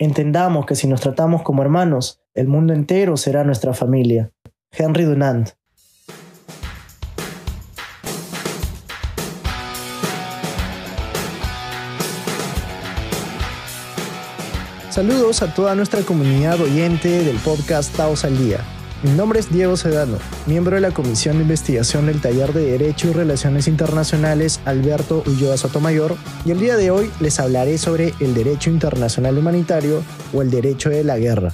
Entendamos que si nos tratamos como hermanos, el mundo entero será nuestra familia. Henry Dunant. Saludos a toda nuestra comunidad oyente del podcast Taos al Día. Mi nombre es Diego Sedano, miembro de la Comisión de Investigación del Taller de Derecho y Relaciones Internacionales Alberto Ulloa Sotomayor, y el día de hoy les hablaré sobre el derecho internacional humanitario o el derecho de la guerra.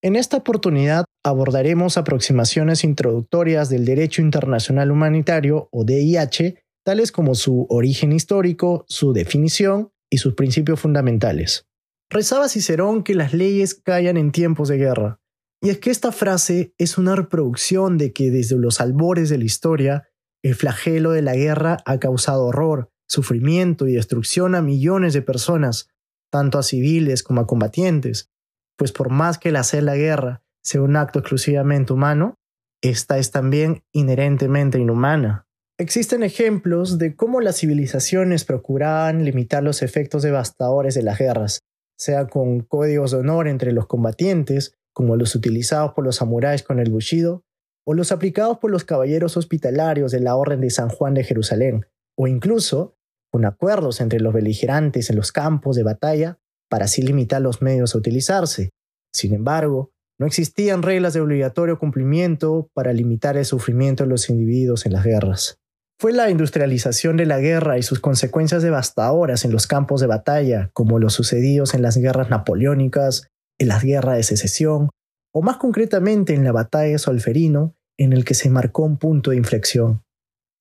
En esta oportunidad abordaremos aproximaciones introductorias del derecho internacional humanitario o DIH, tales como su origen histórico, su definición y sus principios fundamentales. Rezaba Cicerón que las leyes callan en tiempos de guerra, y es que esta frase es una reproducción de que desde los albores de la historia, el flagelo de la guerra ha causado horror, sufrimiento y destrucción a millones de personas, tanto a civiles como a combatientes, pues por más que el hacer la guerra sea un acto exclusivamente humano, esta es también inherentemente inhumana. Existen ejemplos de cómo las civilizaciones procuraban limitar los efectos devastadores de las guerras, sea con códigos de honor entre los combatientes como los utilizados por los samuráis con el bushido, o los aplicados por los caballeros hospitalarios de la Orden de San Juan de Jerusalén, o incluso con acuerdos entre los beligerantes en los campos de batalla para así limitar los medios a utilizarse. Sin embargo, no existían reglas de obligatorio cumplimiento para limitar el sufrimiento de los individuos en las guerras. Fue la industrialización de la guerra y sus consecuencias devastadoras en los campos de batalla, como los sucedidos en las guerras napoleónicas, en las guerras de secesión, o más concretamente en la batalla de Solferino, en el que se marcó un punto de inflexión.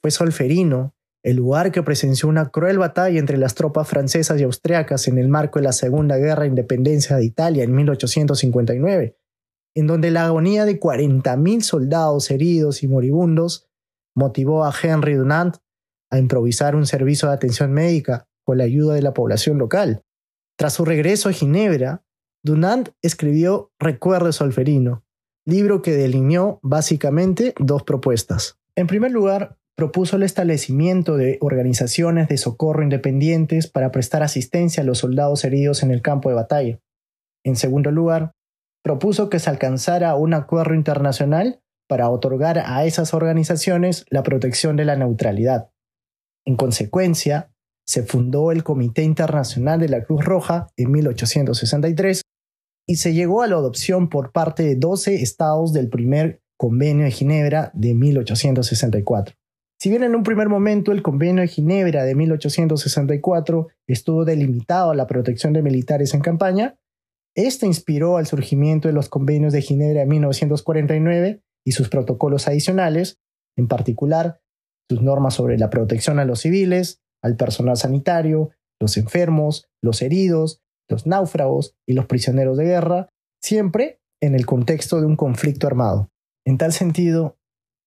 Fue Solferino el lugar que presenció una cruel batalla entre las tropas francesas y austriacas en el marco de la Segunda Guerra de Independencia de Italia en 1859, en donde la agonía de 40.000 soldados heridos y moribundos motivó a Henry Dunant a improvisar un servicio de atención médica con la ayuda de la población local. Tras su regreso a Ginebra, Dunant escribió Recuerdo Solferino, libro que delineó básicamente dos propuestas. En primer lugar, propuso el establecimiento de organizaciones de socorro independientes para prestar asistencia a los soldados heridos en el campo de batalla. En segundo lugar, propuso que se alcanzara un acuerdo internacional para otorgar a esas organizaciones la protección de la neutralidad. En consecuencia, se fundó el Comité Internacional de la Cruz Roja en 1863 y se llegó a la adopción por parte de 12 estados del primer Convenio de Ginebra de 1864. Si bien en un primer momento el Convenio de Ginebra de 1864 estuvo delimitado a la protección de militares en campaña, este inspiró al surgimiento de los convenios de Ginebra de 1949 y sus protocolos adicionales, en particular sus normas sobre la protección a los civiles, al personal sanitario, los enfermos, los heridos, los náufragos y los prisioneros de guerra, siempre en el contexto de un conflicto armado. En tal sentido,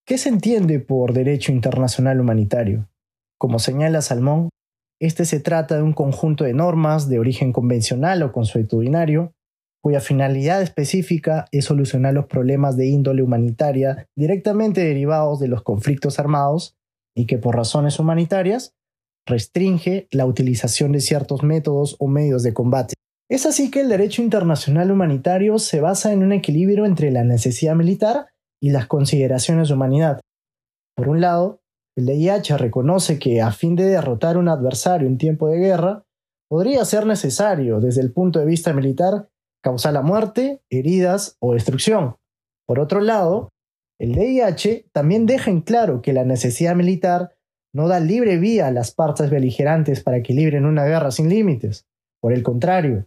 ¿qué se entiende por derecho internacional humanitario? Como señala Salmón, este se trata de un conjunto de normas de origen convencional o consuetudinario, cuya finalidad específica es solucionar los problemas de índole humanitaria directamente derivados de los conflictos armados y que por razones humanitarias restringe la utilización de ciertos métodos o medios de combate. Es así que el derecho internacional humanitario se basa en un equilibrio entre la necesidad militar y las consideraciones de humanidad. Por un lado, el DIH reconoce que a fin de derrotar a un adversario en tiempo de guerra, podría ser necesario, desde el punto de vista militar, causar la muerte, heridas o destrucción. Por otro lado, el DIH también deja en claro que la necesidad militar no da libre vía a las partes beligerantes para que libren una guerra sin límites. Por el contrario,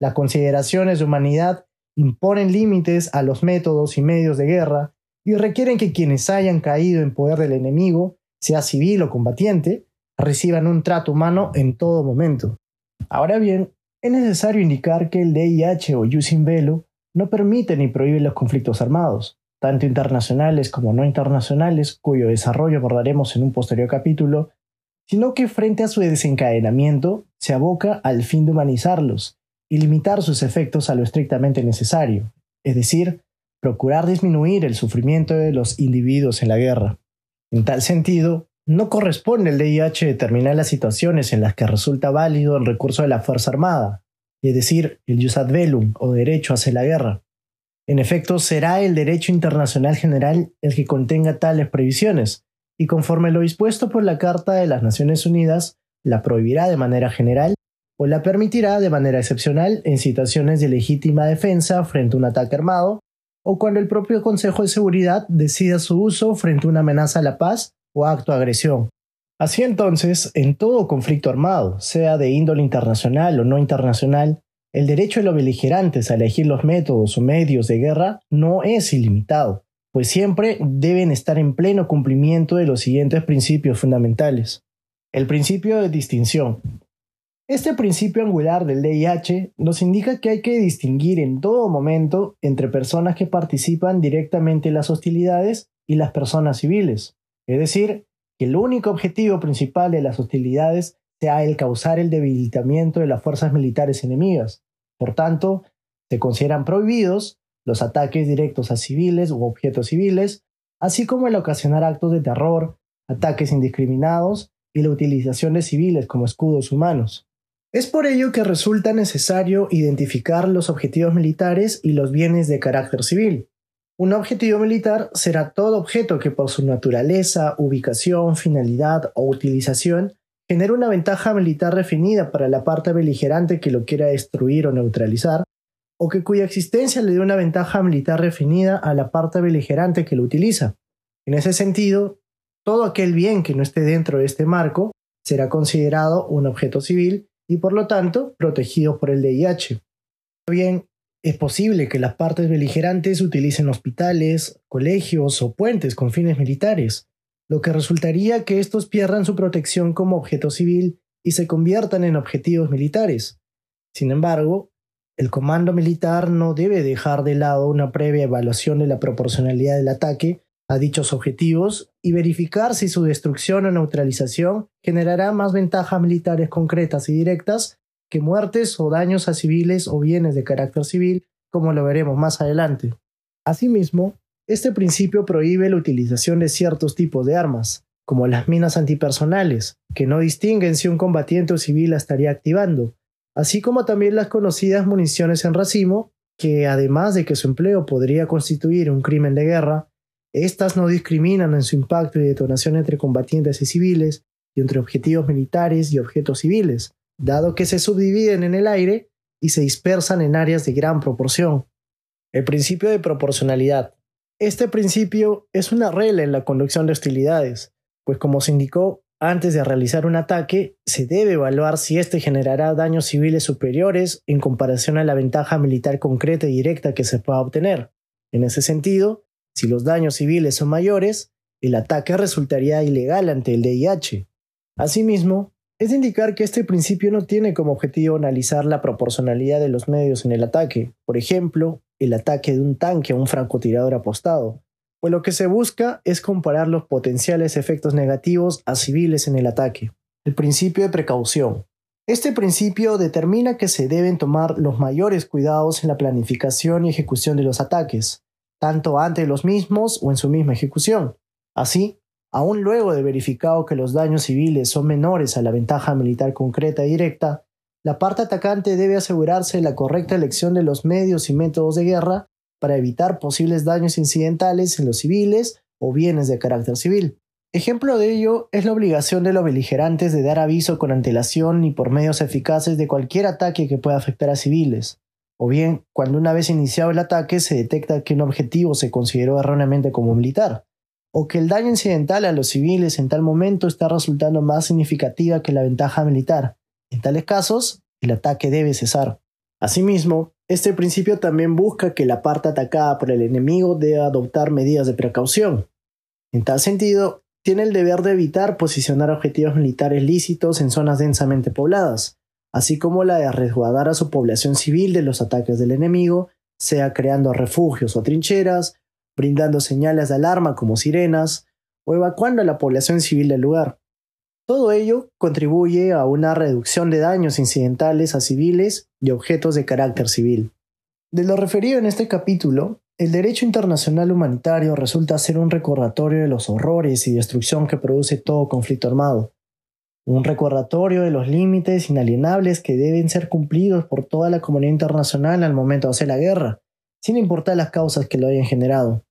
las consideraciones de humanidad imponen límites a los métodos y medios de guerra y requieren que quienes hayan caído en poder del enemigo, sea civil o combatiente, reciban un trato humano en todo momento. Ahora bien, es necesario indicar que el DIH o Yusin Velo no permite ni prohíbe los conflictos armados tanto internacionales como no internacionales, cuyo desarrollo abordaremos en un posterior capítulo, sino que frente a su desencadenamiento se aboca al fin de humanizarlos y limitar sus efectos a lo estrictamente necesario, es decir, procurar disminuir el sufrimiento de los individuos en la guerra. En tal sentido, no corresponde al DIH determinar las situaciones en las que resulta válido el recurso de la Fuerza Armada, es decir, el jus ad velum o derecho hacia la guerra. En efecto, será el derecho internacional general el que contenga tales previsiones, y conforme lo dispuesto por la Carta de las Naciones Unidas, la prohibirá de manera general o la permitirá de manera excepcional en situaciones de legítima defensa frente a un ataque armado o cuando el propio Consejo de Seguridad decida su uso frente a una amenaza a la paz o acto de agresión. Así entonces, en todo conflicto armado, sea de índole internacional o no internacional, el derecho de los beligerantes a elegir los métodos o medios de guerra no es ilimitado, pues siempre deben estar en pleno cumplimiento de los siguientes principios fundamentales. El principio de distinción. Este principio angular del DIH nos indica que hay que distinguir en todo momento entre personas que participan directamente en las hostilidades y las personas civiles. Es decir, que el único objetivo principal de las hostilidades sea el causar el debilitamiento de las fuerzas militares enemigas. Por tanto, se consideran prohibidos los ataques directos a civiles u objetos civiles, así como el ocasionar actos de terror, ataques indiscriminados y la utilización de civiles como escudos humanos. Es por ello que resulta necesario identificar los objetivos militares y los bienes de carácter civil. Un objetivo militar será todo objeto que por su naturaleza, ubicación, finalidad o utilización genere una ventaja militar definida para la parte beligerante que lo quiera destruir o neutralizar, o que cuya existencia le dé una ventaja militar definida a la parte beligerante que lo utiliza. En ese sentido, todo aquel bien que no esté dentro de este marco será considerado un objeto civil y por lo tanto protegido por el DIH. Bien, es posible que las partes beligerantes utilicen hospitales, colegios o puentes con fines militares, lo que resultaría que estos pierdan su protección como objeto civil y se conviertan en objetivos militares. Sin embargo, el comando militar no debe dejar de lado una previa evaluación de la proporcionalidad del ataque a dichos objetivos y verificar si su destrucción o neutralización generará más ventajas militares concretas y directas que muertes o daños a civiles o bienes de carácter civil, como lo veremos más adelante. Asimismo, este principio prohíbe la utilización de ciertos tipos de armas, como las minas antipersonales, que no distinguen si un combatiente o civil la estaría activando, así como también las conocidas municiones en racimo, que además de que su empleo podría constituir un crimen de guerra, estas no discriminan en su impacto y detonación entre combatientes y civiles y entre objetivos militares y objetos civiles, dado que se subdividen en el aire y se dispersan en áreas de gran proporción. El principio de proporcionalidad. Este principio es una regla en la conducción de hostilidades, pues como se indicó, antes de realizar un ataque, se debe evaluar si éste generará daños civiles superiores en comparación a la ventaja militar concreta y directa que se pueda obtener. En ese sentido, si los daños civiles son mayores, el ataque resultaría ilegal ante el DIH. Asimismo, es indicar que este principio no tiene como objetivo analizar la proporcionalidad de los medios en el ataque, por ejemplo, el ataque de un tanque a un francotirador apostado, pues lo que se busca es comparar los potenciales efectos negativos a civiles en el ataque. El principio de precaución. Este principio determina que se deben tomar los mayores cuidados en la planificación y ejecución de los ataques, tanto ante los mismos o en su misma ejecución. Así, aun luego de verificado que los daños civiles son menores a la ventaja militar concreta y directa, la parte atacante debe asegurarse la correcta elección de los medios y métodos de guerra para evitar posibles daños incidentales en los civiles o bienes de carácter civil. Ejemplo de ello es la obligación de los beligerantes de dar aviso con antelación y por medios eficaces de cualquier ataque que pueda afectar a civiles, o bien cuando una vez iniciado el ataque se detecta que un objetivo se consideró erróneamente como militar, o que el daño incidental a los civiles en tal momento está resultando más significativa que la ventaja militar. En tales casos, el ataque debe cesar. Asimismo, este principio también busca que la parte atacada por el enemigo deba adoptar medidas de precaución. En tal sentido, tiene el deber de evitar posicionar objetivos militares lícitos en zonas densamente pobladas, así como la de resguardar a su población civil de los ataques del enemigo, sea creando refugios o trincheras, brindando señales de alarma como sirenas, o evacuando a la población civil del lugar. Todo ello contribuye a una reducción de daños incidentales a civiles y objetos de carácter civil. De lo referido en este capítulo, el derecho internacional humanitario resulta ser un recordatorio de los horrores y destrucción que produce todo conflicto armado, un recordatorio de los límites inalienables que deben ser cumplidos por toda la comunidad internacional al momento de hacer la guerra, sin importar las causas que lo hayan generado.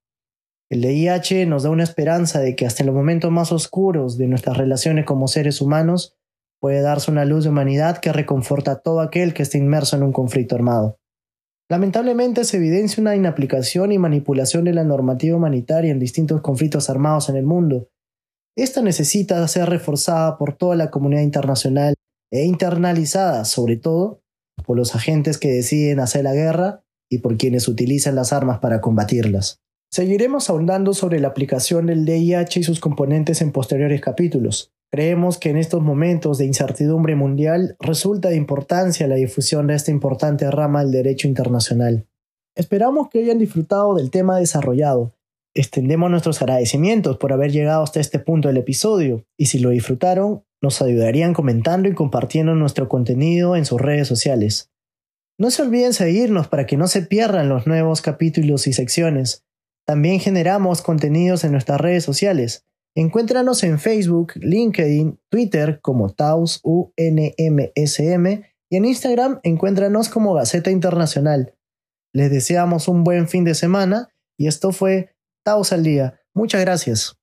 El DIH nos da una esperanza de que hasta en los momentos más oscuros de nuestras relaciones como seres humanos puede darse una luz de humanidad que reconforta a todo aquel que esté inmerso en un conflicto armado. Lamentablemente se evidencia una inaplicación y manipulación de la normativa humanitaria en distintos conflictos armados en el mundo. Esta necesita ser reforzada por toda la comunidad internacional e internalizada, sobre todo, por los agentes que deciden hacer la guerra y por quienes utilizan las armas para combatirlas. Seguiremos ahondando sobre la aplicación del DIH y sus componentes en posteriores capítulos. Creemos que en estos momentos de incertidumbre mundial resulta de importancia la difusión de esta importante rama del derecho internacional. Esperamos que hayan disfrutado del tema desarrollado. Extendemos nuestros agradecimientos por haber llegado hasta este punto del episodio y si lo disfrutaron, nos ayudarían comentando y compartiendo nuestro contenido en sus redes sociales. No se olviden seguirnos para que no se pierdan los nuevos capítulos y secciones. También generamos contenidos en nuestras redes sociales. Encuéntranos en Facebook, LinkedIn, Twitter como Taos UNMSM y en Instagram encuéntranos como Gaceta Internacional. Les deseamos un buen fin de semana y esto fue Taos al Día. Muchas gracias.